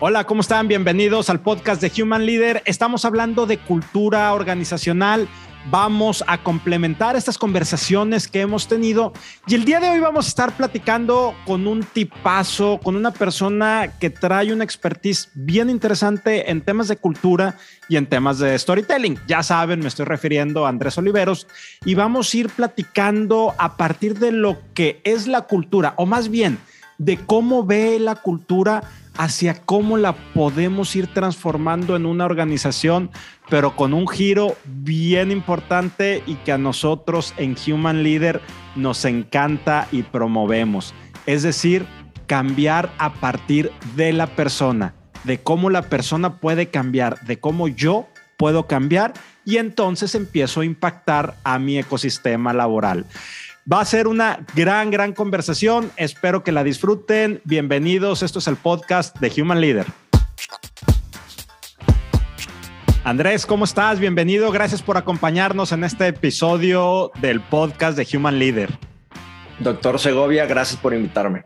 Hola, ¿cómo están? Bienvenidos al podcast de Human Leader. Estamos hablando de cultura organizacional. Vamos a complementar estas conversaciones que hemos tenido y el día de hoy vamos a estar platicando con un tipazo, con una persona que trae una expertise bien interesante en temas de cultura y en temas de storytelling. Ya saben, me estoy refiriendo a Andrés Oliveros y vamos a ir platicando a partir de lo que es la cultura o más bien de cómo ve la cultura hacia cómo la podemos ir transformando en una organización, pero con un giro bien importante y que a nosotros en Human Leader nos encanta y promovemos. Es decir, cambiar a partir de la persona, de cómo la persona puede cambiar, de cómo yo puedo cambiar y entonces empiezo a impactar a mi ecosistema laboral. Va a ser una gran, gran conversación. Espero que la disfruten. Bienvenidos. Esto es el podcast de Human Leader. Andrés, ¿cómo estás? Bienvenido. Gracias por acompañarnos en este episodio del podcast de Human Leader. Doctor Segovia, gracias por invitarme.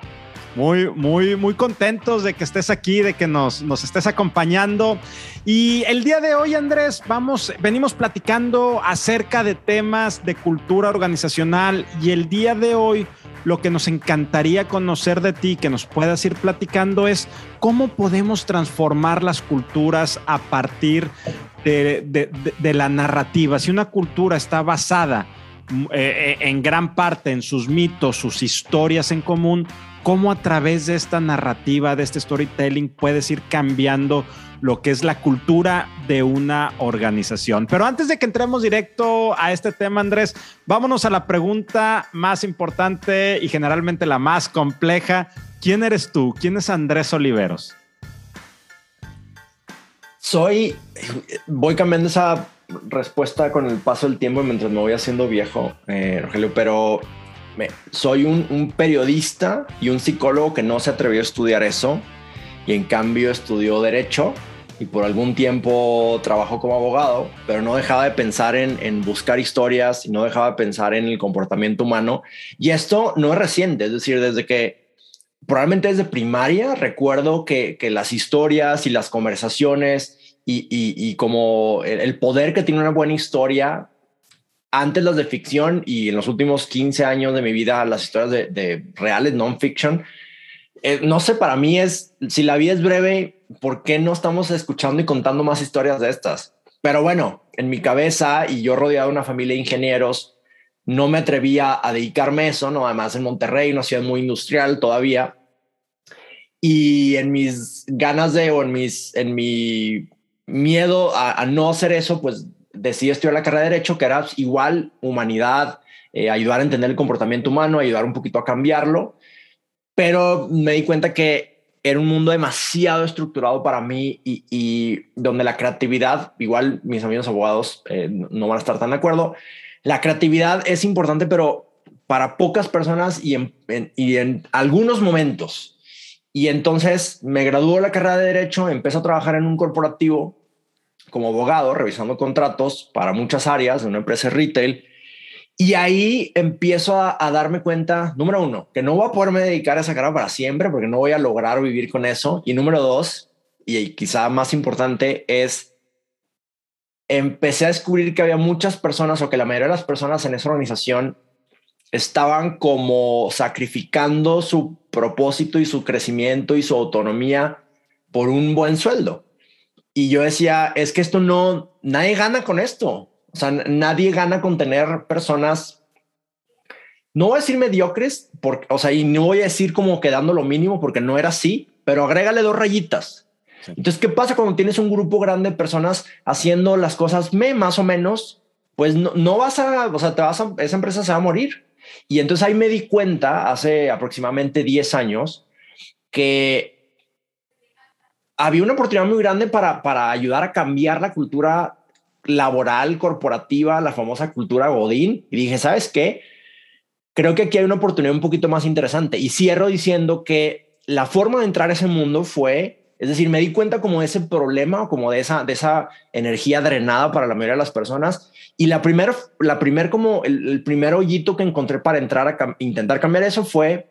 Muy, muy, muy contentos de que estés aquí, de que nos, nos estés acompañando. Y el día de hoy, Andrés, vamos, venimos platicando acerca de temas de cultura organizacional y el día de hoy lo que nos encantaría conocer de ti, que nos puedas ir platicando, es cómo podemos transformar las culturas a partir de, de, la narrativa. Si una cultura está basada eh, eh, en gran parte en sus mitos, sus historias en común, cómo a través de esta narrativa, de este storytelling, puedes ir cambiando lo que es la cultura de una organización. Pero antes de que entremos directo a este tema, Andrés, vámonos a la pregunta más importante y generalmente la más compleja. ¿Quién eres tú? ¿Quién es Andrés Oliveros? Soy, voy cambiando esa respuesta con el paso del tiempo mientras me voy haciendo viejo, eh, Rogelio, pero soy un, periodista y un psicólogo que no se atrevió a estudiar eso y en cambio estudió derecho y por algún tiempo trabajó como abogado, pero no dejaba de pensar en, buscar historias y no dejaba de pensar en el comportamiento humano. Y esto no es reciente, es decir, desde que probablemente desde primaria recuerdo que, las historias y las conversaciones y, como el, poder que tiene una buena historia antes las de ficción y en los últimos 15 años de mi vida las historias de, reales, non-fiction. Eh, no sé, para mí es, si la vida es breve, ¿por qué no estamos escuchando y contando más historias de estas? Pero bueno, en mi cabeza y yo rodeado de una familia de ingenieros, no me atrevía a dedicarme a eso, ¿no? Además en Monterrey, una ciudad muy industrial todavía. Y en mis ganas de, o en, mis, en mi miedo a, a no hacer eso, pues decidí estudiar la carrera de Derecho, que era igual humanidad, eh, ayudar a entender el comportamiento humano, ayudar un poquito a cambiarlo, pero me di cuenta que era un mundo demasiado estructurado para mí y, donde la creatividad, igual mis amigos abogados eh, no van a estar tan de acuerdo, la creatividad es importante, pero para pocas personas y en, y en algunos momentos. Y entonces me graduó la carrera de Derecho, empecé a trabajar en un corporativo como abogado revisando contratos para muchas áreas de una empresa de retail. Y ahí empiezo a, darme cuenta, número uno, que no voy a poderme dedicar a esa carrera para siempre porque no voy a lograr vivir con eso. Y número dos, y quizá más importante, es empecé a descubrir que había muchas personas o que la mayoría de las personas en esa organización estaban como sacrificando su propósito y su crecimiento y su autonomía por un buen sueldo. Y yo decía, es que esto no, nadie gana con esto. O sea, nadie gana con tener personas, no voy a decir mediocres, porque, o sea, y no voy a decir como quedando lo mínimo porque no era así, pero agrégale dos rayitas. Entonces, ¿qué pasa cuando tienes un grupo grande de personas haciendo las cosas me más o menos? Pues no, no vas a, o sea, te vas a, esa empresa se va a morir. Y entonces ahí me di cuenta hace aproximadamente 10 años que había una oportunidad muy grande para, para ayudar a cambiar la cultura laboral, corporativa, la famosa cultura Godín. Y dije, ¿sabes qué? Creo que aquí hay una oportunidad un poquito más interesante. Y cierro diciendo que la forma de entrar a ese mundo fue, es decir, me di cuenta como de ese problema, como de esa, de esa energía drenada para la mayoría de las personas. Y la primera, la primer como el, primer hoyito que encontré para entrar a intentar cambiar eso fue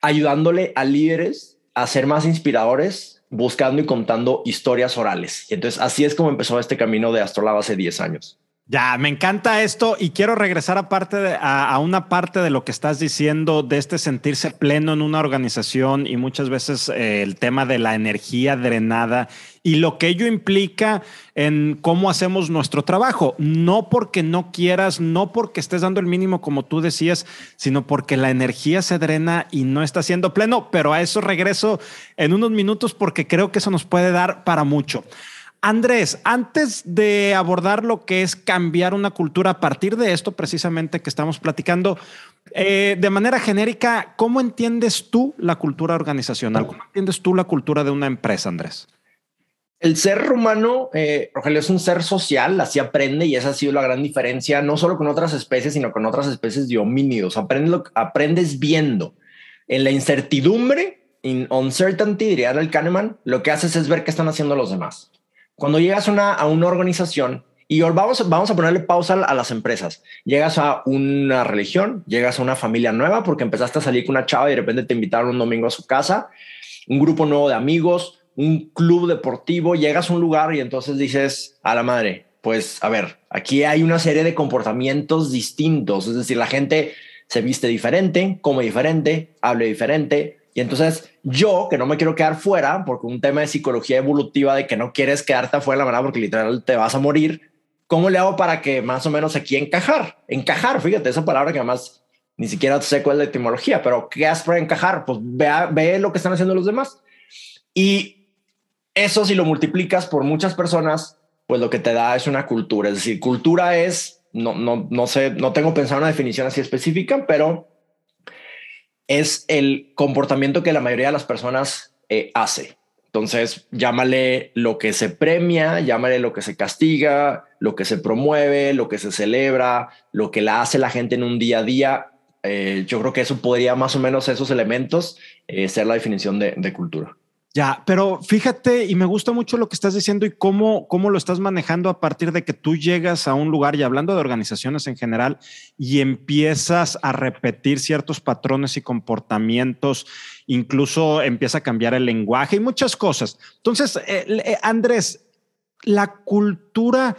ayudándole a líderes a ser más inspiradores, buscando y contando historias orales. Y entonces así es como empezó este camino de Astrolab hace 10 años. Ya, me encanta esto y quiero regresar a, parte a, una parte de lo que estás diciendo de este sentirse pleno en una organización y muchas veces eh, el tema de la energía drenada y lo que ello implica en cómo hacemos nuestro trabajo. No porque no quieras, no porque estés dando el mínimo como tú decías, sino porque la energía se drena y no está siendo pleno. Pero a eso regreso en unos minutos porque creo que eso nos puede dar para mucho. Andrés, antes de abordar lo que es cambiar una cultura a partir de esto precisamente que estamos platicando, eh, de manera genérica, ¿cómo entiendes tú la cultura organizacional? ¿Cómo entiendes tú la cultura de una empresa, Andrés? El ser humano, eh, Rogelio, es un ser social, así aprende y esa ha sido la gran diferencia, no solo con otras especies, sino con otras especies de homínidos. Aprendes, aprendes viendo. En la incertidumbre, in uncertainty, diría el Kahneman, lo que haces es ver qué están haciendo los demás. Cuando llegas a una organización, y vamos, vamos a ponerle pausa a las empresas. Llegas a una religión, llegas a una familia nueva porque empezaste a salir con una chava y de repente te invitaron un domingo a su casa, un grupo nuevo de amigos, un club deportivo, llegas a un lugar y entonces dices a la madre, pues a ver, aquí hay una serie de comportamientos distintos, es decir, la gente se viste diferente, come diferente, habla diferente, y entonces yo, que no me quiero quedar fuera, porque un tema de psicología evolutiva de que no quieres quedarte afuera, la verdad, porque literal te vas a morir, ¿cómo le hago para que más o menos aquí encajar? Encajar, fíjate, esa palabra que además ni siquiera sé cuál es la etimología, pero ¿qué haces para encajar? Pues ve, ve lo que están haciendo los demás. Y eso si lo multiplicas por muchas personas, pues lo que te da es una cultura. Es decir, cultura es, no, no, no sé, no tengo pensado una definición así específica, pero es el comportamiento que la mayoría de las personas eh, hace. Entonces, llámale lo que se premia, llámale lo que se castiga, lo que se promueve, lo que se celebra, lo que la hace la gente en un día a día. Eh, yo creo que eso podría más o menos esos elementos eh, ser la definición de cultura. Ya, pero fíjate, y me gusta mucho lo que estás diciendo y cómo, cómo lo estás manejando a partir de que tú llegas a un lugar y hablando de organizaciones en general y empiezas a repetir ciertos patrones y comportamientos, incluso empieza a cambiar el lenguaje y muchas cosas. Entonces, eh, eh, Andrés, la cultura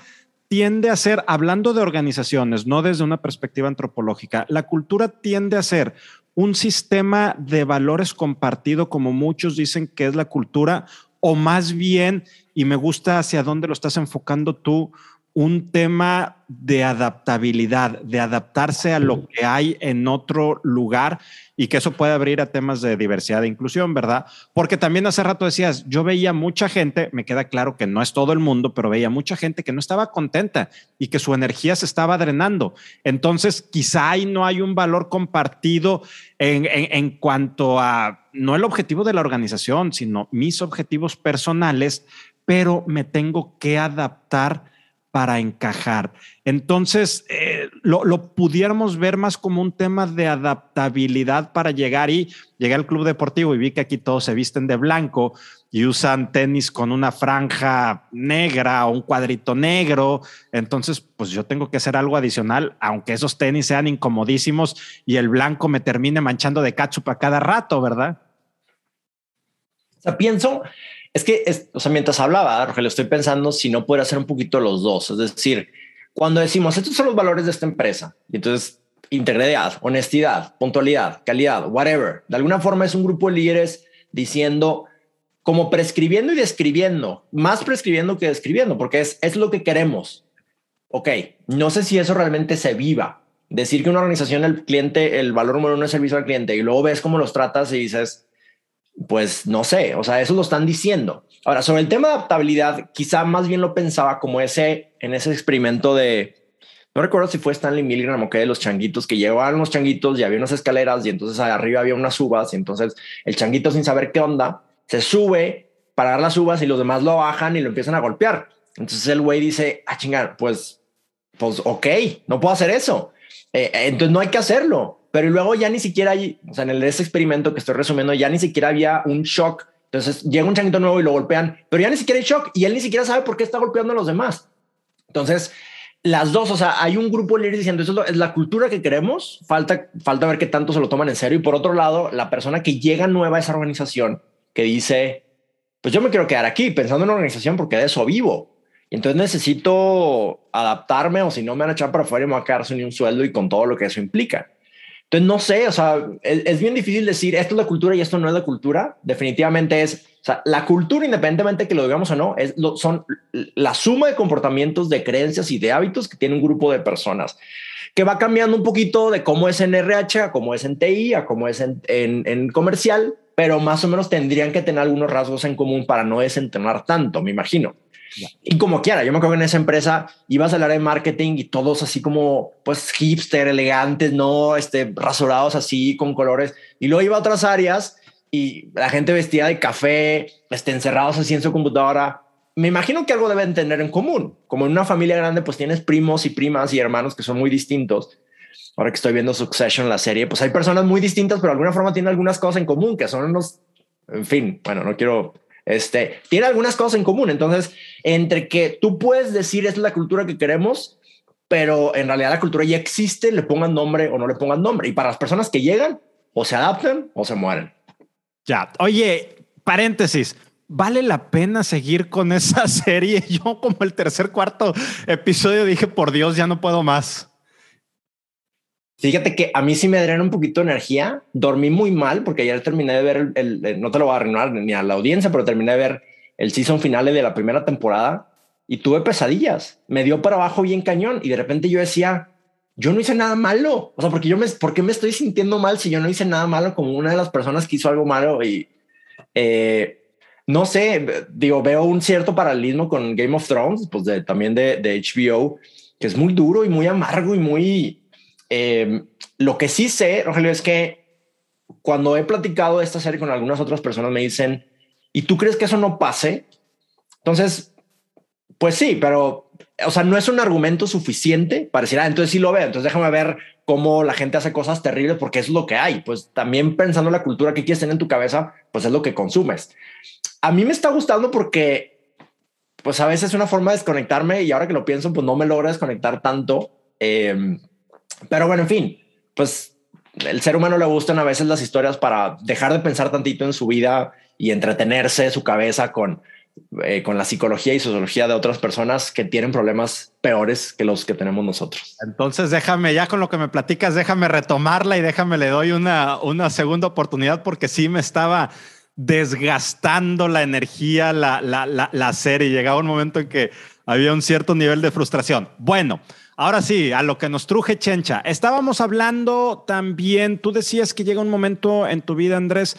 tiende a ser, hablando de organizaciones, no desde una perspectiva antropológica, la cultura tiende a ser un sistema de valores compartido, como muchos dicen que es la cultura, o más bien, y me gusta hacia dónde lo estás enfocando tú, un tema de adaptabilidad, de adaptarse a lo que hay en otro lugar y que eso puede abrir a temas de diversidad e inclusión, ¿verdad? Porque también hace rato decías, yo veía mucha gente, me queda claro que no es todo el mundo, pero veía mucha gente que no estaba contenta y que su energía se estaba drenando. Entonces, quizá ahí no hay un valor compartido en, en cuanto a, no el objetivo de la organización, sino mis objetivos personales, pero me tengo que adaptar para encajar. Entonces, eh, lo, pudiéramos ver más como un tema de adaptabilidad para llegar y llegué al club deportivo y vi que aquí todos se visten de blanco y usan tenis con una franja negra o un cuadrito negro. Entonces, pues yo tengo que hacer algo adicional, aunque esos tenis sean incomodísimos y el blanco me termine manchando de ketchup a cada rato, ¿verdad? O sea, pienso es que, o sea, mientras hablaba, Rogelio, estoy pensando si no puede hacer un poquito los dos. Es decir, cuando decimos estos son los valores de esta empresa, y entonces integridad, honestidad, puntualidad, calidad, whatever, de alguna forma es un grupo de líderes diciendo, como prescribiendo y describiendo, más prescribiendo que describiendo, porque es, es lo que queremos. Ok, no sé si eso realmente se viva. Decir que una organización, el cliente, el valor número uno es servicio al cliente y luego ves cómo los tratas y dices, pues no sé, o sea, eso lo están diciendo. Ahora, sobre el tema de adaptabilidad, quizá más bien lo pensaba como ese, en ese experimento de, no recuerdo si fue Stanley Milgram o qué, de los changuitos que llevaban los changuitos y había unas escaleras y entonces arriba había unas uvas y entonces el changuito sin saber qué onda, se sube para dar las uvas y los demás lo bajan y lo empiezan a golpear. Entonces el güey dice, ah, chingar, pues, pues, ok, no puedo hacer eso. Eh, entonces no hay que hacerlo pero luego ya ni siquiera hay, o sea, en el, ese experimento que estoy resumiendo, ya ni siquiera había un shock. Entonces llega un changuito nuevo y lo golpean, pero ya ni siquiera hay shock y él ni siquiera sabe por qué está golpeando a los demás. Entonces, las dos, o sea, hay un grupo de líderes diciendo eso es la cultura que queremos, falta, falta ver qué tanto se lo toman en serio. Y por otro lado, la persona que llega nueva a esa organización que dice, pues yo me quiero quedar aquí pensando en una organización porque de eso vivo. Y entonces necesito adaptarme o si no me van a echar para afuera y me voy a quedar sin un sueldo y con todo lo que eso implica. Entonces, no sé, o sea, es, bien difícil decir esto es la cultura y esto no es la cultura. Definitivamente es, o sea, la cultura, independientemente de que lo digamos o no, es, lo, son la suma de comportamientos, de creencias y de hábitos que tiene un grupo de personas, que va cambiando un poquito de cómo es en RH, a cómo es en TI, a cómo es en, en, en comercial, pero más o menos tendrían que tener algunos rasgos en común para no desentenar tanto, me imagino. Y como quiera, yo me acuerdo en esa empresa ibas a hablar de marketing y todos así como pues hipster, elegantes, no este, rasurados así con colores. Y luego iba a otras áreas y la gente vestida de café, este, encerrados así en su computadora. Me imagino que algo deben tener en común. Como en una familia grande, pues tienes primos y primas y hermanos que son muy distintos. Ahora que estoy viendo Succession, la serie, pues hay personas muy distintas, pero alguna forma tienen algunas cosas en común, que son unos, en fin, bueno, no quiero este, tiene algunas cosas en común. Entonces, entre que tú puedes decir es la cultura que queremos, pero en realidad la cultura ya existe, le pongan nombre o no le pongan nombre. Y para las personas que llegan, o se adaptan o se mueren. Ya, oye, paréntesis. ¿Vale la pena seguir con esa serie? Yo como el tercer, cuarto episodio dije, por Dios, ya no puedo más. Fíjate que a mí sí me drena un poquito de energía. Dormí muy mal porque ayer terminé de ver el, no te lo voy a arruinar ni a la audiencia, pero terminé de ver el season final de la primera temporada y tuve pesadillas. Me dio para abajo bien cañón y de repente yo decía, yo no hice nada malo. O sea, porque yo me, ¿por qué me estoy sintiendo mal si yo no hice nada malo como una de las personas que hizo algo malo? Y eh, no sé, digo, veo un cierto paralelismo con Game of Thrones, pues de, también de, de HBO, que es muy duro y muy amargo y muy Em, lo que sí sé, Rogelio, es que cuando he platicado esta serie con algunas otras personas me dicen, ¿y tú crees que eso no pase? Entonces, pues sí, pero, o sea, no es un argumento suficiente para decir, ah, entonces sí lo veo, entonces déjame ver cómo la gente hace cosas terribles porque es lo que hay. Pues también pensando en la cultura que quieres tener en tu cabeza, pues es lo que consumes. A mí me está gustando porque, pues a veces es una forma de desconectarme y ahora que lo pienso, pues no me logra desconectar tanto. Eh, pero bueno, en fin, pues el ser humano le gustan a veces las historias para dejar de pensar tantito en su vida y entretenerse su cabeza con, eh, con la psicología y sociología de otras personas que tienen problemas peores que los que tenemos nosotros. Entonces déjame ya con lo que me platicas, déjame retomarla y déjame le doy una, una segunda oportunidad porque sí me estaba desgastando la energía, la, la, la, la serie. Llegaba un momento en que había un cierto nivel de frustración. Bueno, Ahora sí, a lo que nos truje Chencha. Estábamos hablando también, tú decías que llega un momento en tu vida, Andrés,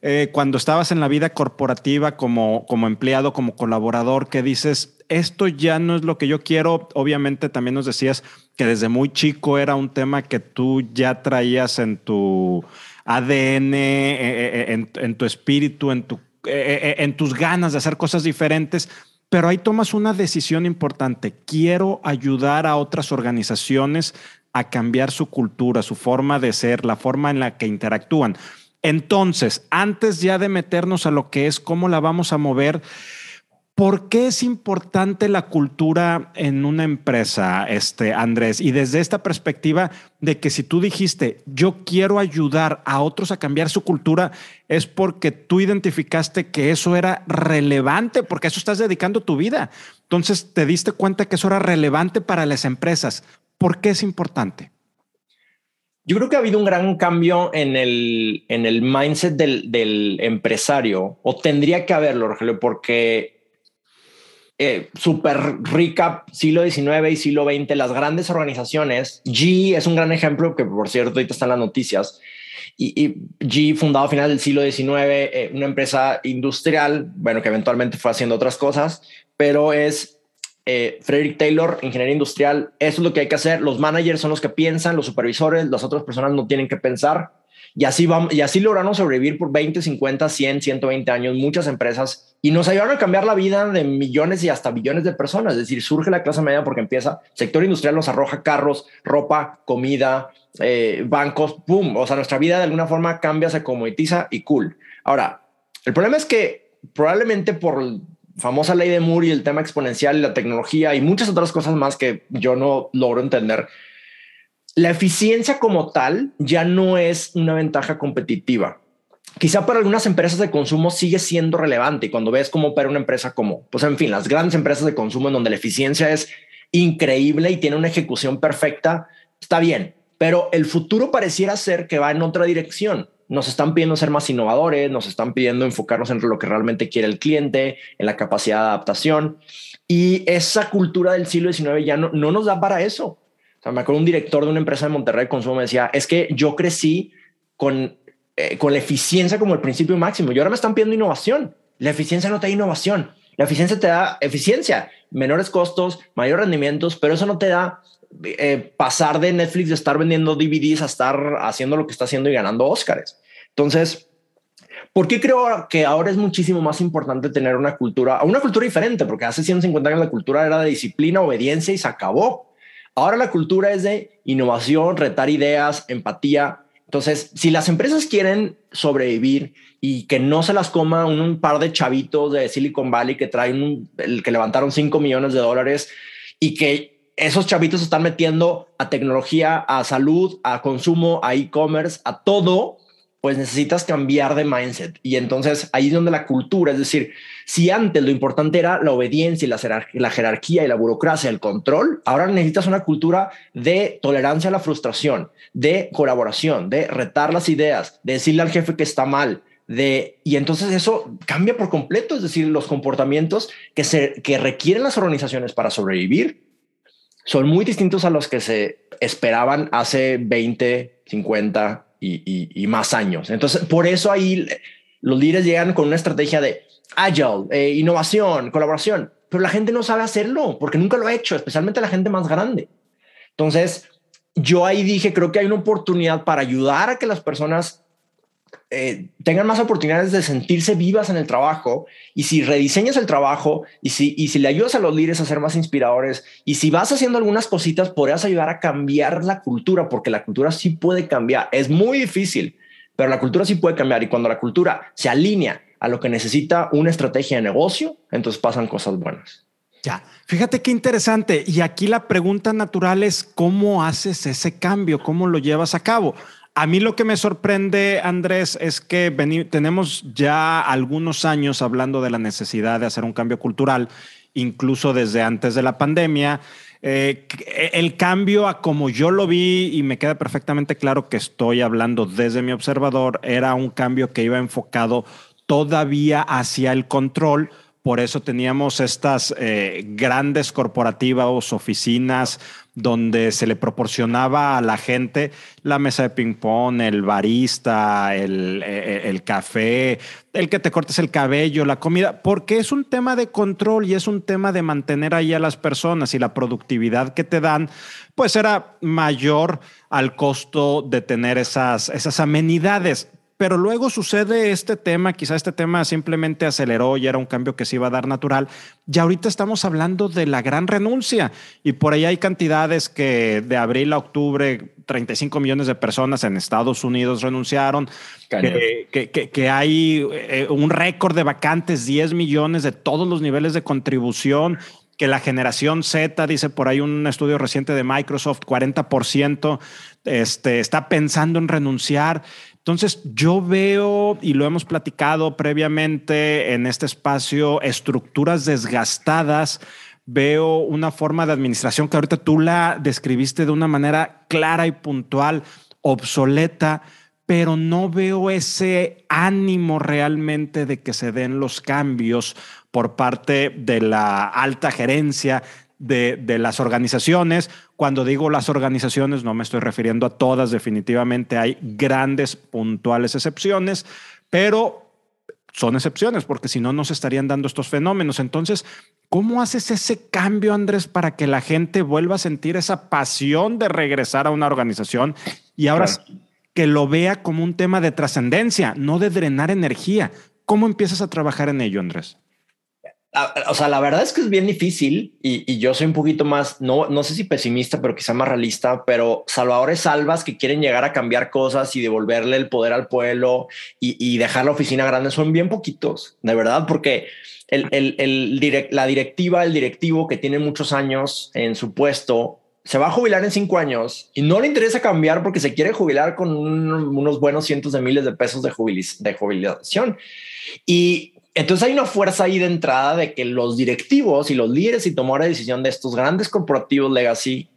eh, cuando estabas en la vida corporativa como, como empleado, como colaborador, que dices, esto ya no es lo que yo quiero. Obviamente también nos decías que desde muy chico era un tema que tú ya traías en tu ADN, eh, eh, en, en tu espíritu, en, tu, en tus ganas de hacer cosas diferentes pero ahí tomas una decisión importante. Quiero ayudar a otras organizaciones a cambiar su cultura, su forma de ser, la forma en la que interactúan. Entonces, antes ya de meternos a lo que es cómo la vamos a mover, ¿Por qué es importante la cultura en una empresa, este Andrés? Y desde esta perspectiva de que si tú dijiste, yo quiero ayudar a otros a cambiar su cultura, es porque tú identificaste que eso era relevante, porque a eso estás dedicando tu vida. Entonces te diste cuenta que eso era relevante para las empresas. ¿Por qué es importante? Yo creo que ha habido un gran cambio en el, en el mindset del, del empresario, o tendría que haberlo, Rogelio, porque eh, súper rica siglo XIX y siglo XX, las grandes organizaciones, G es un gran ejemplo que por cierto ahorita están las noticias, y, G fundado a final del siglo XIX, eh, una empresa industrial, bueno, que eventualmente fue haciendo otras cosas, pero es eh, Frederick Taylor, ingeniería industrial, eso es lo que hay que hacer, los managers son los que piensan, los supervisores, las otras personas no tienen que pensar, y así, vamos, y así lograron sobrevivir por 20, 50, 100, 120 años muchas empresas y nos ayudaron a cambiar la vida de millones y hasta billones de personas. Es decir, surge la clase media porque empieza, sector industrial nos arroja carros, ropa, comida, eh, bancos, ¡pum! O sea, nuestra vida de alguna forma cambia, se comoditiza y cool. Ahora, el problema es que probablemente por la famosa ley de Moore y el tema exponencial la tecnología y muchas otras cosas más que yo no logro entender, la eficiencia como tal ya no es una ventaja competitiva. quizá para algunas empresas de consumo sigue siendo relevante. Y cuando ves cómo opera una empresa como, pues en fin, las grandes empresas de consumo en donde la eficiencia es increíble y tiene una ejecución perfecta, está bien. Pero el futuro pareciera ser que va en otra dirección. Nos están pidiendo ser más innovadores, nos están pidiendo enfocarnos en lo que realmente quiere el cliente, en la capacidad de adaptación. Y esa cultura del siglo XIX ya no, no nos da para eso. O sea, me acuerdo un director de una empresa de Monterrey de consumo me decía, es que yo crecí con eh, con la eficiencia como el principio máximo. Y ahora me están pidiendo innovación. La eficiencia no te da innovación. La eficiencia te da eficiencia, menores costos, mayor rendimientos, pero eso no te da eh, pasar de Netflix de estar vendiendo DVDs a estar haciendo lo que está haciendo y ganando Oscars. Entonces, ¿por qué creo que ahora es muchísimo más importante tener una cultura, una cultura diferente? Porque hace 150 años la cultura era de disciplina, obediencia y se acabó. Ahora la cultura es de innovación, retar ideas, empatía, entonces, si las empresas quieren sobrevivir y que no se las coma un, par de chavitos de Silicon Valley que traen el que levantaron 5 millones de dólares y que esos chavitos están metiendo a tecnología, a salud, a consumo, a e-commerce, a todo, pues necesitas cambiar de mindset. Y entonces ahí es donde la cultura, es decir, si antes lo importante era la obediencia y la, jerarquía y la burocracia, el control, ahora necesitas una cultura de tolerancia a la frustración, de colaboración, de retar las ideas, de decirle al jefe que está mal, y entonces eso cambia por completo, es decir, los comportamientos que, se, que requieren las organizaciones para sobrevivir son muy distintos a los que se esperaban hace 20, 50, y, más años. Entonces, por eso ahí los líderes llegan con una estrategia de agile, eh, innovación, colaboración, pero la gente no sabe hacerlo porque nunca lo ha hecho, especialmente la gente más grande. Entonces, yo ahí dije, creo que hay una oportunidad para ayudar a que las personas eh, tengan más oportunidades de sentirse vivas en el trabajo y si rediseñas el trabajo y si, y si le ayudas a los líderes a ser más inspiradores y si vas haciendo algunas cositas, podrías ayudar a cambiar la cultura porque la cultura sí puede cambiar. Es muy difícil, pero la cultura sí puede cambiar y cuando la cultura se alinea a lo que necesita una estrategia de negocio, entonces pasan cosas buenas. Ya, fíjate qué interesante. Y aquí la pregunta natural es, ¿cómo haces ese cambio? ¿Cómo lo llevas a cabo? A mí lo que me sorprende, Andrés, es que tenemos ya algunos años hablando de la necesidad de hacer un cambio cultural, incluso desde antes de la pandemia. Eh, el cambio a como yo lo vi y me queda perfectamente claro que estoy hablando desde mi observador, era un cambio que iba enfocado todavía hacia el control. Por eso teníamos estas eh, grandes corporativas, oficinas donde se le proporcionaba a la gente la mesa de ping-pong, el barista, el, e, e, el, café, el que te cortes el cabello, la comida, porque es un tema de control y es un tema de mantener ahí a las personas y la productividad que te dan, pues era mayor al costo de tener esas, esas amenidades. Pero luego sucede este tema, quizá este tema simplemente aceleró y era un cambio que se iba a dar natural. Y ahorita estamos hablando de la gran renuncia y por ahí hay cantidades que de abril a octubre 35 millones de personas en Estados Unidos renunciaron, que, que, hay eh, un récord de vacantes, 10 millones de todos los niveles de contribución que la generación Z, dice por ahí un estudio reciente de Microsoft, 40% este, está pensando en renunciar. Entonces, yo veo, y lo hemos platicado previamente en este espacio, estructuras desgastadas. Veo una forma de administración que ahorita tú la describiste de una manera clara y puntual, obsoleta, pero no veo ese ánimo realmente de que se den los cambios por parte de la alta gerencia, de, las organizaciones. Cuando digo las organizaciones, no me estoy refiriendo a todas, definitivamente hay grandes puntuales excepciones, pero son excepciones porque si no, no se estarían dando estos fenómenos. Entonces, ¿cómo haces ese cambio, Andrés, para que la gente vuelva a sentir esa pasión de regresar a una organización y ahora que lo vea como un tema de trascendencia, no de drenar energía? ¿Cómo empiezas a trabajar en ello, Andrés? O sea, la verdad es que es bien difícil y, yo soy un poquito más, no, no sé si pesimista, pero quizá más realista, pero salvadores salvas que quieren llegar a cambiar cosas y devolverle el poder al pueblo y, dejar la oficina grande son bien poquitos, de verdad, porque el, la directiva, el directivo que tiene muchos años en su puesto, se va a jubilar en cinco años y no le interesa cambiar porque se quiere jubilar con unos buenos cientos de miles de pesos de, de jubilación. Y entonces hay una fuerza ahí de entrada de que los directivos y los líderes y tomar la decisión de estos grandes corporativos legacy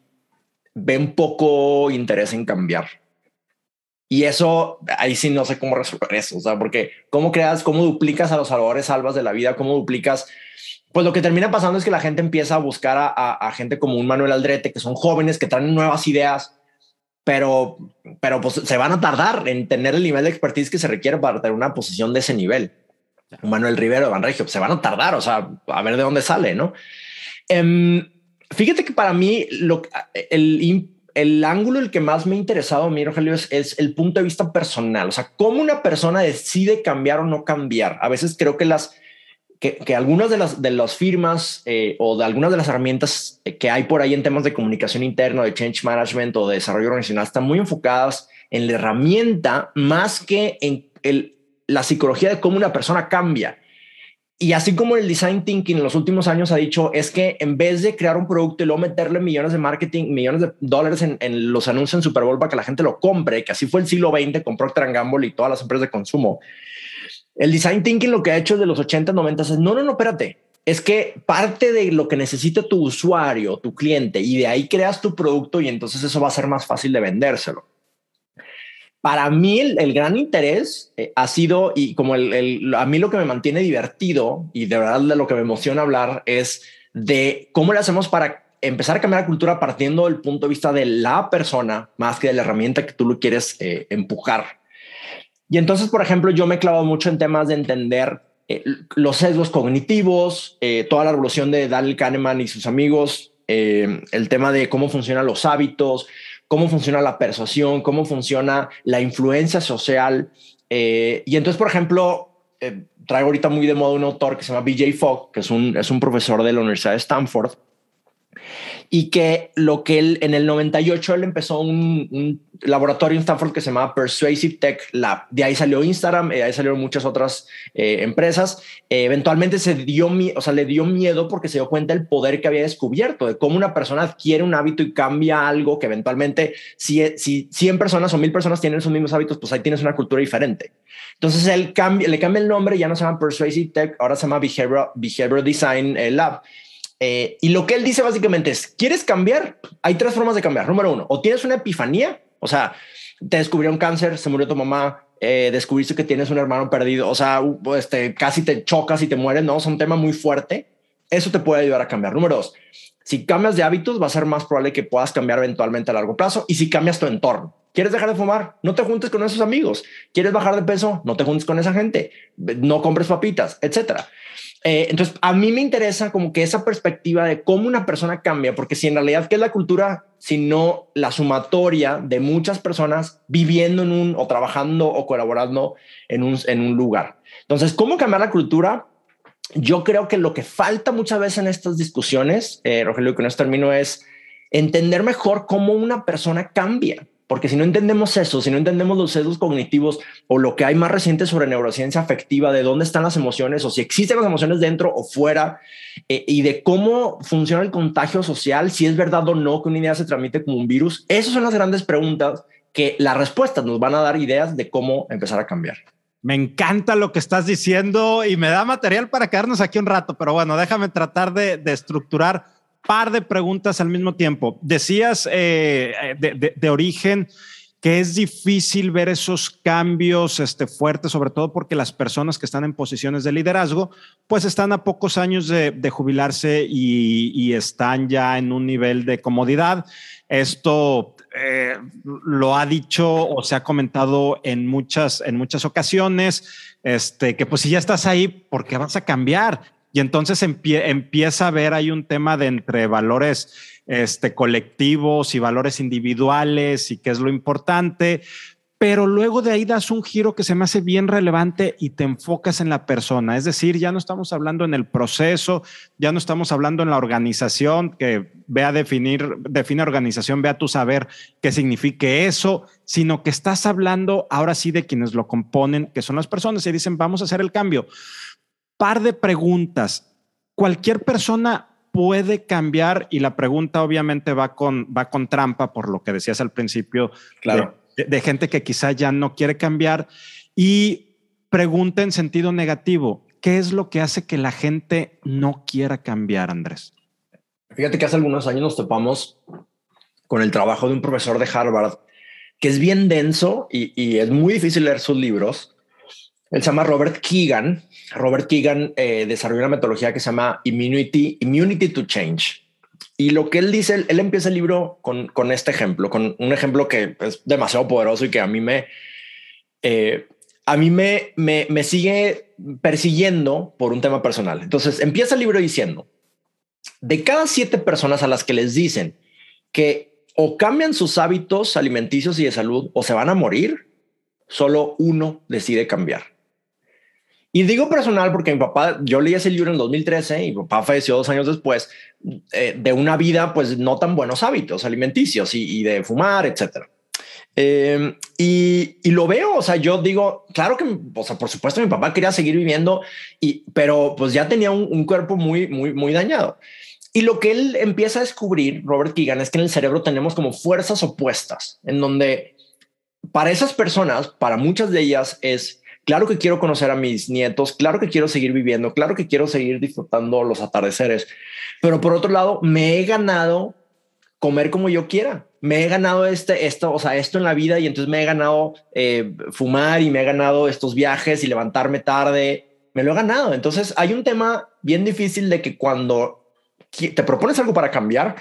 ven poco interés en cambiar. Y eso, ahí sí no sé cómo resolver eso, o sea, porque cómo creas, cómo duplicas a los salvadores salvas de la vida, cómo duplicas pues lo que termina pasando es que la gente empieza a buscar a, gente como un Manuel Aldrete, que son jóvenes que traen nuevas ideas, pero, pero pues se van a tardar en tener el nivel de expertise que se requiere para tener una posición de ese nivel. Manuel Rivero, Van Regio, se van a tardar, o sea, a ver de dónde sale, ¿no? Em, fíjate que para mí el, el ángulo el que más me ha interesado a mí, Rogelio, es, el punto de vista personal. O sea, cómo una persona decide cambiar o no cambiar. A veces creo que las que, algunas de las, de las firmas eh, o de algunas de las herramientas que hay por ahí en temas de comunicación interna, de change management o de desarrollo organizacional están muy enfocadas en la herramienta más que en el, la psicología de cómo una persona cambia. Y así como el design thinking en los últimos años ha dicho, es que en vez de crear un producto y luego meterle millones de marketing, millones de dólares en, los anuncios en Super Bowl para que la gente lo compre, que así fue el siglo XX con Procter Gamble y todas las empresas de consumo, el design thinking lo que ha hecho de los 80, 90 es no, no, no, espérate. Es que parte de lo que necesita tu usuario, tu cliente, y de ahí creas tu producto y entonces eso va a ser más fácil de vendérselo. Para mí el, gran interés eh, ha sido, y como a mí lo que me mantiene divertido y de verdad de lo que me emociona hablar es de cómo le hacemos para empezar a cambiar la cultura partiendo del punto de vista de la persona más que de la herramienta que tú lo quieres eh, empujar. Y entonces, por ejemplo, yo me he clavado mucho en temas de entender eh, los sesgos cognitivos, toda la revolución de Daniel Kahneman y sus amigos, el tema de cómo funcionan los hábitos, cómo funciona la persuasión, cómo funciona la influencia social. y entonces, por ejemplo, traigo ahorita muy de moda un autor que se llama BJ Fogg, que es un, es un profesor de la Universidad de Stanford, y que lo que él en el 98 él empezó un, laboratorio en Stanford que se llamaba Persuasive Tech Lab. De ahí salió Instagram, de ahí salieron muchas otras eh, empresas. Eh, eventualmente se dio, o sea, le dio miedo porque se dio cuenta del poder que había descubierto, de cómo una persona adquiere un hábito y cambia algo que eventualmente, si, si 100 personas o 1000 personas tienen esos mismos hábitos, pues ahí tienes una cultura diferente. Entonces él cambia, le cambia el nombre, ya no se llama Persuasive Tech, ahora se llama Behavioral, Behavioral Design eh, Lab. Eh, y lo que él dice básicamente es, ¿quieres cambiar? Hay tres formas de cambiar. Número uno, o tienes una epifanía, o sea, te descubrió un cáncer, se murió tu mamá, eh, descubriste que tienes un hermano perdido, o sea, este, casi te chocas y te mueres, ¿no? Es un tema muy fuerte. Eso te puede ayudar a cambiar. Número dos, si cambias de hábitos, va a ser más probable que puedas cambiar eventualmente a largo plazo. Y si cambias tu entorno, ¿quieres dejar de fumar? No te juntes con esos amigos. ¿Quieres bajar de peso? No te juntes con esa gente. No compres papitas, etcétera. Eh, entonces, a mí me interesa como que esa perspectiva de cómo una persona cambia, porque si en realidad, ¿qué es la cultura? Sino la sumatoria de muchas personas viviendo en un o trabajando o colaborando en un, en un lugar. Entonces, ¿cómo cambiar la cultura? Yo creo que lo que falta muchas veces en estas discusiones, eh, Rogelio, que no termino, es entender mejor cómo una persona cambia. Porque si no entendemos eso, si no entendemos los sesgos cognitivos o lo que hay más reciente sobre neurociencia afectiva, de dónde están las emociones o si existen las emociones dentro o fuera eh, y de cómo funciona el contagio social, si es verdad o no que una idea se transmite como un virus, esas son las grandes preguntas que las respuestas nos van a dar ideas de cómo empezar a cambiar. Me encanta lo que estás diciendo y me da material para quedarnos aquí un rato, pero bueno, déjame tratar de, de estructurar par de preguntas al mismo tiempo. Decías eh, de, origen que es difícil ver esos cambios este, fuertes, sobre todo porque las personas que están en posiciones de liderazgo, pues están a pocos años de, jubilarse y, están ya en un nivel de comodidad. Esto eh, lo ha dicho o se ha comentado en muchas, en muchas ocasiones, este, que pues si ya estás ahí, ¿por qué vas a cambiar? Y entonces empieza a ver hay un tema de entre valores este, colectivos y valores individuales y qué es lo importante, pero luego de ahí das un giro que se me hace bien relevante y te enfocas en la persona. Es decir, ya no estamos hablando en el proceso, ya no estamos hablando en la organización, que vea definir, define organización, vea tu saber qué signifique eso, sino que estás hablando ahora sí de quienes lo componen, que son las personas y dicen, vamos a hacer el cambio par de preguntas. Cualquier persona puede cambiar y la pregunta obviamente va con, va con trampa por lo que decías al principio claro. de, gente que quizá ya no quiere cambiar y pregunta en sentido negativo, ¿qué es lo que hace que la gente no quiera cambiar, Andrés? Fíjate que hace algunos años nos topamos con el trabajo de un profesor de Harvard que es bien denso y, y es muy difícil leer sus libros. Él se llama Robert Keegan Robert Keegan eh, desarrolló una metodología que se llama Immunity, Immunity to Change. Y lo que él dice, él, empieza el libro con, con, este ejemplo, con un ejemplo que es demasiado poderoso y que a mí me, eh, a mí me, me, me sigue persiguiendo por un tema personal. Entonces empieza el libro diciendo, de cada siete personas a las que les dicen que o cambian sus hábitos alimenticios y de salud o se van a morir, solo uno decide cambiar. Y digo personal porque mi papá, yo leí ese libro en 2013 y mi papá falleció dos años después eh, de una vida, pues no tan buenos hábitos alimenticios y, de fumar, etcétera. Eh, y, y, lo veo, o sea, yo digo, claro que, o sea, por supuesto mi papá quería seguir viviendo, y, pero pues ya tenía un, un cuerpo muy, muy, muy dañado. Y lo que él empieza a descubrir, Robert Keegan, es que en el cerebro tenemos como fuerzas opuestas, en donde para esas personas, para muchas de ellas es Claro que quiero conocer a mis nietos, claro que quiero seguir viviendo, claro que quiero seguir disfrutando los atardeceres, pero por otro lado, me he ganado comer como yo quiera. Me he ganado este, esto, o sea, esto en la vida y entonces me he ganado eh, fumar y me he ganado estos viajes y levantarme tarde. Me lo he ganado. Entonces hay un tema bien difícil de que cuando te propones algo para cambiar,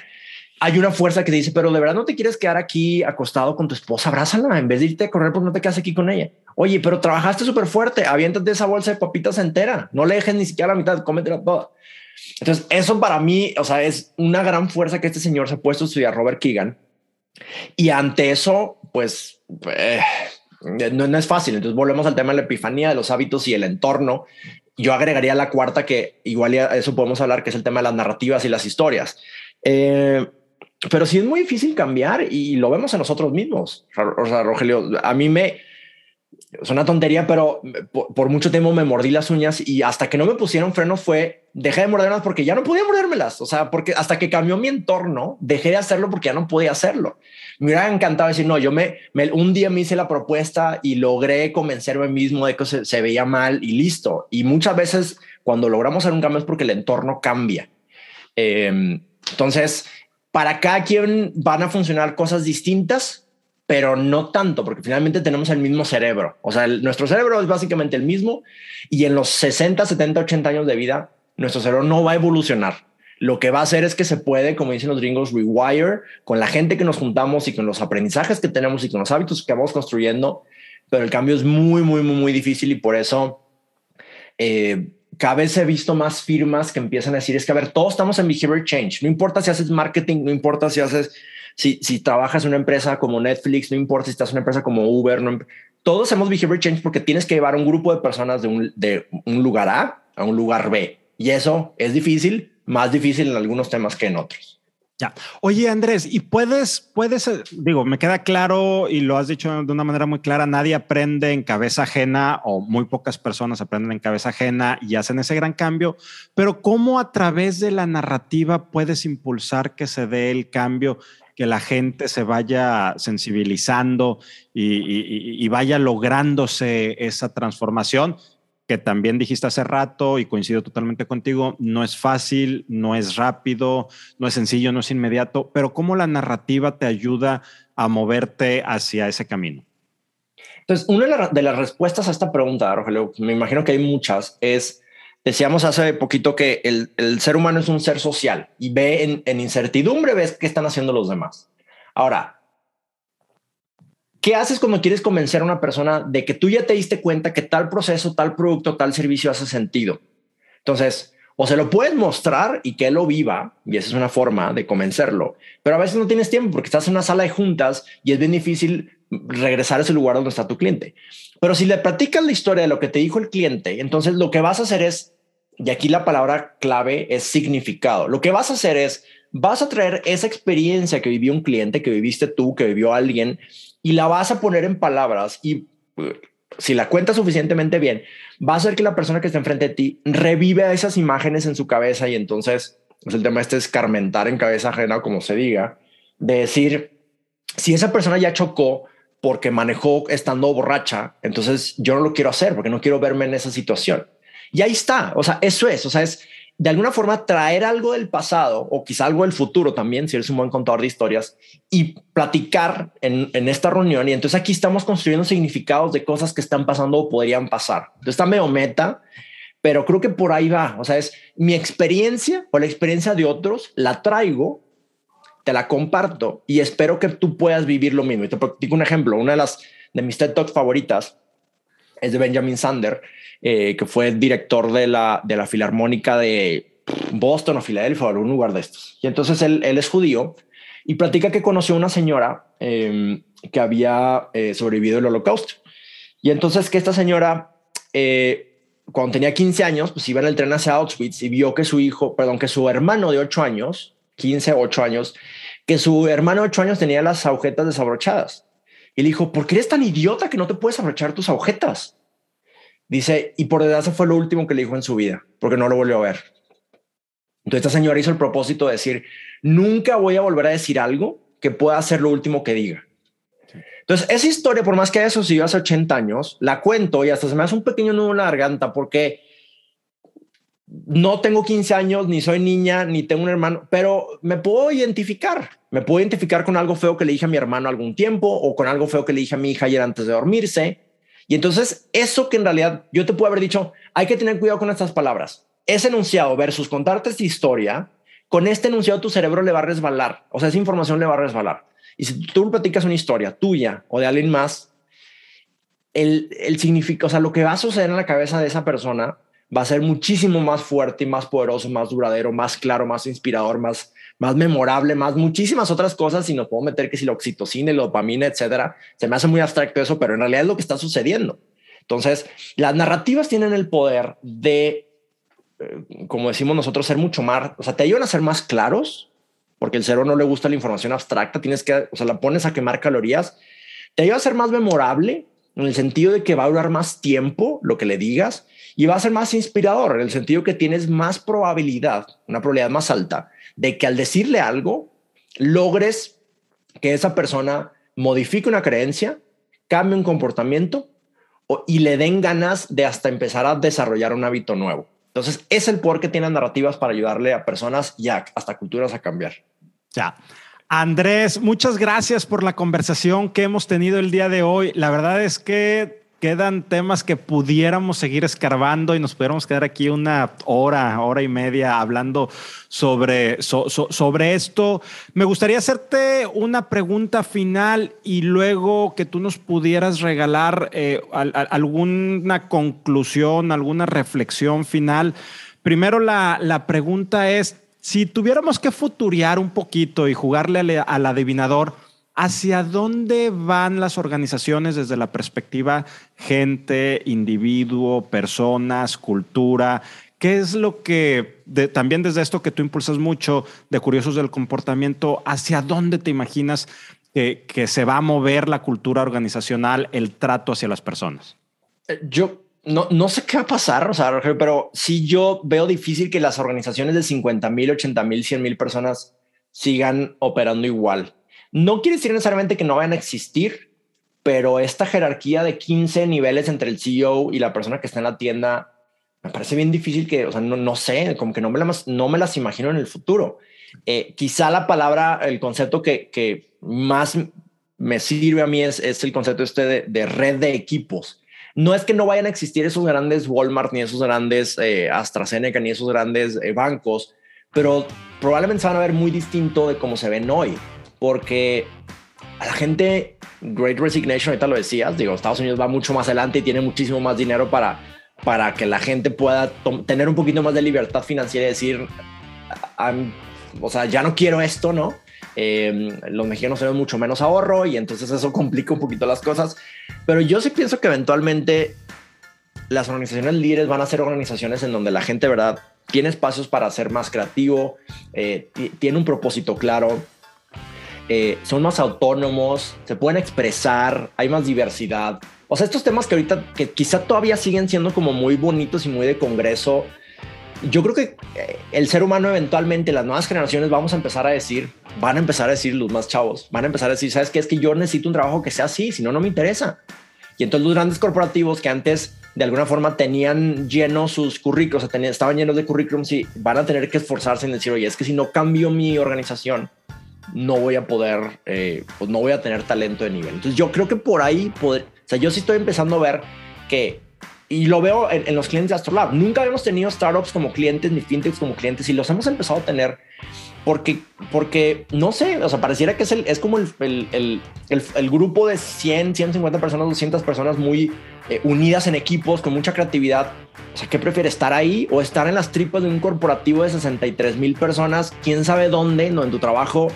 hay una fuerza que dice, pero de verdad no te quieres quedar aquí acostado con tu esposa, abrázala en vez de irte a correr, porque no te quedas aquí con ella. Oye, pero trabajaste súper fuerte, aviéntate esa bolsa de papitas entera, no le dejes ni siquiera la mitad, cómetela toda. Entonces, eso para mí, o sea, es una gran fuerza que este señor se ha puesto a estudiar, Robert Keegan. Y ante eso, pues, eh, no, no, es fácil. Entonces, volvemos al tema de la epifanía, de los hábitos y el entorno. Yo agregaría la cuarta, que igual a eso podemos hablar, que es el tema de las narrativas y las historias. Eh, pero sí es muy difícil cambiar y lo vemos en nosotros mismos. O sea, Rogelio, a mí me, es una tontería, pero por, mucho tiempo me mordí las uñas y hasta que no me pusieron frenos fue dejé de morderlas porque ya no podía mordérmelas. O sea, porque hasta que cambió mi entorno, dejé de hacerlo porque ya no podía hacerlo. Me hubiera encantado decir, no, yo me, un día me hice la propuesta y logré convencerme mismo de que se, veía mal y listo. Y muchas veces cuando logramos hacer un cambio es porque el entorno cambia. Em, entonces, para cada quien van a funcionar cosas distintas pero no tanto, porque finalmente tenemos el mismo cerebro. O sea, nuestro cerebro es básicamente el mismo y en los 60, 70, 80 años de vida, nuestro cerebro no va a evolucionar. Lo que va a hacer es que se puede, como dicen los gringos, rewire con la gente que nos juntamos y con los aprendizajes que tenemos y con los hábitos que vamos construyendo. Pero el cambio es muy, muy, muy, muy difícil y por eso eh, cada vez he visto más firmas que empiezan a decir es que, a ver, todos estamos en behavior change. No importa si haces marketing, no importa si haces si, si trabajas en una empresa como Netflix, no importa si estás en una empresa como Uber, todos hacemos behavior change porque tienes que llevar un grupo de personas de un, de un lugar A a un lugar B. Y eso es difícil, más difícil en algunos temas que en otros. Oye, Andrés, y puedes, puedes, eh, digo, me queda claro y lo has dicho de una manera muy clara, nadie aprende en cabeza ajena o muy pocas personas aprenden en cabeza ajena y hacen ese gran cambio, pero ¿cómo a través de la narrativa puedes impulsar que se dé el cambio que la gente se vaya sensibilizando y, vaya lográndose esa transformación, que también dijiste hace rato y coincido totalmente contigo, no es fácil, no es rápido, no es sencillo, no es inmediato, pero cómo la narrativa te ayuda a moverte hacia ese camino. Entonces, una de las respuestas a esta pregunta, Rogelio, me imagino que hay muchas, es Decíamos hace poquito que el, ser humano es un ser social y ve en, incertidumbre, ves qué están haciendo los demás. Ahora, ¿qué haces cuando quieres convencer a una persona de que tú ya te diste cuenta que tal proceso, tal producto, tal servicio hace sentido? Entonces, o se lo puedes mostrar y que él lo viva, y esa es una forma de convencerlo, pero a veces no tienes tiempo porque estás en una sala de juntas y es bien difícil regresar a ese lugar donde está tu cliente. Pero si le platicas la historia de lo que te dijo el cliente, entonces lo que vas a hacer es y aquí la palabra clave es significado. Lo que vas a hacer es, vas a traer esa experiencia que vivió un cliente, que viviste tú, que vivió alguien, y la vas a poner en palabras y uh, si la cuentas suficientemente bien, va a hacer que la persona que está enfrente de ti revive esas imágenes en su cabeza y entonces es el tema este escarmentar en cabeza ajena, como se diga, de decir, si esa persona ya chocó porque manejó estando borracha, entonces yo no lo quiero hacer porque no quiero verme en esa situación. Y ahí está, o sea, eso es, o sea, es de alguna forma traer algo del pasado o quizá algo del futuro también, si eres un buen contador de historias, y platicar en, esta reunión. Y entonces aquí estamos construyendo significados de cosas que están pasando o podrían pasar. Entonces está medio meta, pero creo que por ahí va. O sea, es mi experiencia o la experiencia de otros, la traigo, te la comparto y espero que tú puedas vivir lo mismo. Y te platico un ejemplo. Una de las de mis TED Talks favoritas es de Benjamin Sander, eh, que fue director de la, de la Filarmónica de Boston o Filadelfia o algún lugar de estos. Y entonces él, él es judío y platica que conoció a una señora em, que había eh, sobrevivido el holocausto. Y entonces que esta señora, eh, cuando tenía 15 años, pues iba en el tren hacia Auschwitz y vio que su hijo, perdón, que su hermano de 8 años, 15, 8 años, que su hermano de 8 años tenía las agujetas desabrochadas. Y le dijo, ¿por qué eres tan idiota que no te puedes abrochar tus agujetas? Dice, y por desgracia fue lo último que le dijo en su vida, porque no lo volvió a ver. Entonces esta señora hizo el propósito de decir, nunca voy a volver a decir algo que pueda ser lo último que diga. Entonces, esa historia, por más que haya sucedido hace 80 años, la cuento y hasta se me hace un pequeño nudo en la garganta porque no tengo 15 años, ni soy niña, ni tengo un hermano, pero me puedo identificar. Me puedo identificar con algo feo que le dije a mi hermano algún tiempo o con algo feo que le dije a mi hija ayer antes de dormirse. Y entonces, eso que en realidad yo te puedo haber dicho, hay que tener cuidado con estas palabras. Ese enunciado versus contarte esta historia, con este enunciado tu cerebro le va a resbalar. O sea, esa información le va a resbalar. Y si tú platicas una historia tuya o de alguien más, el, el significado, o sea, lo que va a suceder en la cabeza de esa persona va a ser muchísimo más fuerte y más poderoso, más duradero, más claro, más inspirador, más, más memorable, más muchísimas otras cosas. Y nos puedo meter que si la oxitocina la dopamina, etcétera, se me hace muy abstracto eso, pero en realidad es lo que está sucediendo. Entonces, las narrativas tienen el poder de, eh, como decimos nosotros, ser mucho más, o sea, te ayudan a ser más claros, porque el cerebro no le gusta la información abstracta, tienes que, o sea, la pones a quemar calorías, te ayuda a ser más memorable en el sentido de que va a durar más tiempo lo que le digas y va a ser más inspirador en el sentido que tienes más probabilidad, una probabilidad más alta de que al decirle algo logres que esa persona modifique una creencia, cambie un comportamiento y le den ganas de hasta empezar a desarrollar un hábito nuevo. Entonces, es el poder que tienen narrativas para ayudarle a personas y hasta culturas a cambiar. Ya. Andrés, muchas gracias por la conversación que hemos tenido el día de hoy. La verdad es que quedan temas que pudiéramos seguir escarbando y nos pudiéramos quedar aquí una hora, hora y media hablando sobre, sobre esto. Me gustaría hacerte una pregunta final y luego que tú nos pudieras regalar eh, alguna conclusión, alguna reflexión final. Primero la, la pregunta es, si tuviéramos que futurear un poquito y jugarle al, adivinador, ¿hacia dónde van las organizaciones desde la perspectiva gente, individuo, personas, cultura? ¿Qué es lo que, también desde esto que tú impulsas mucho de Curiosos del Comportamiento, hacia dónde te imaginas que, se va a mover la cultura organizacional, el trato hacia las personas? Eh, yo no, no sé qué va a pasar, o pero sí yo veo difícil que las organizaciones de 50 mil, 80 mil, 100 mil personas sigan operando igual. No quiere decir necesariamente que no vayan a existir, pero esta jerarquía de 15 niveles entre el CEO y la persona que está en la tienda me parece bien difícil que, o sea, no, no sé, como que no me, las, no me las imagino en el futuro. Eh, quizá la palabra, el concepto que, más me sirve a mí es, el concepto este de, de red de equipos no es que no vayan a existir esos grandes Walmart, ni esos grandes eh, AstraZeneca, ni esos grandes eh, bancos, pero probablemente se van a ver muy distinto de cómo se ven hoy, porque a la gente, Great Resignation, ahorita lo decías, digo, Estados Unidos va mucho más adelante y tiene muchísimo más dinero para, para que la gente pueda tener un poquito más de libertad financiera y decir, o sea, ya no quiero esto, ¿no? Em, los mexicanos tenemos mucho menos ahorro y entonces eso complica un poquito las cosas. Pero yo sí pienso que eventualmente las organizaciones líderes van a ser organizaciones en donde la gente, verdad, tiene espacios para ser más creativo, eh, tiene un propósito claro, eh, son más autónomos, se pueden expresar, hay más diversidad. O sea, estos temas que ahorita, que quizá todavía siguen siendo como muy bonitos y muy de congreso, yo creo que eh, el ser humano eventualmente, las nuevas generaciones vamos a empezar a decir, van a empezar a decir los más chavos, van a empezar a decir, ¿sabes qué? Es que yo necesito un trabajo que sea así, si no, no me interesa. Y entonces los grandes corporativos que antes de alguna forma tenían llenos sus currículos, estaban llenos de currículums y van a tener que esforzarse en decir, oye, es que si no cambio mi organización, no voy a poder, eh, pues no voy a tener talento de nivel. Entonces yo creo que por ahí, poder, o sea, yo sí estoy empezando a ver que, y lo veo en, los clientes de Astrolab, nunca habíamos tenido startups como clientes ni fintechs como clientes y los hemos empezado a tener porque, porque no sé, o sea, pareciera que es, el, es como el, el, el, grupo de 100, 150 personas, 200 personas muy eh, unidas en equipos, con mucha creatividad. O sea, ¿qué prefiere estar ahí o estar en las tripas de un corporativo de 63 mil personas? ¿Quién sabe dónde? No, en tu trabajo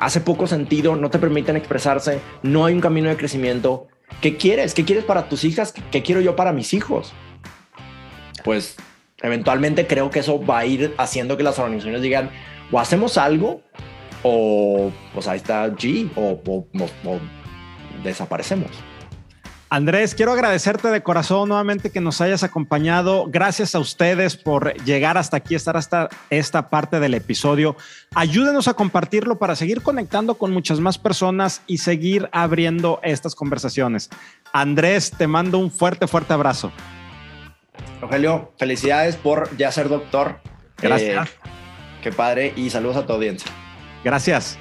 hace poco sentido, no te permiten expresarse, no hay un camino de crecimiento. ¿Qué quieres? ¿Qué quieres para tus hijas? ¿Qué quiero yo para mis hijos? Pues eventualmente creo que eso va a ir haciendo que las organizaciones digan, o hacemos algo, o pues ahí está G, o, o desaparecemos. Andrés, quiero agradecerte de corazón nuevamente que nos hayas acompañado. Gracias a ustedes por llegar hasta aquí, estar hasta esta parte del episodio. Ayúdenos a compartirlo para seguir conectando con muchas más personas y seguir abriendo estas conversaciones. Andrés, te mando un fuerte, fuerte abrazo. Rogelio, felicidades por ya ser doctor. Gracias. Eh, qué padre y saludos a tu audiencia. Gracias.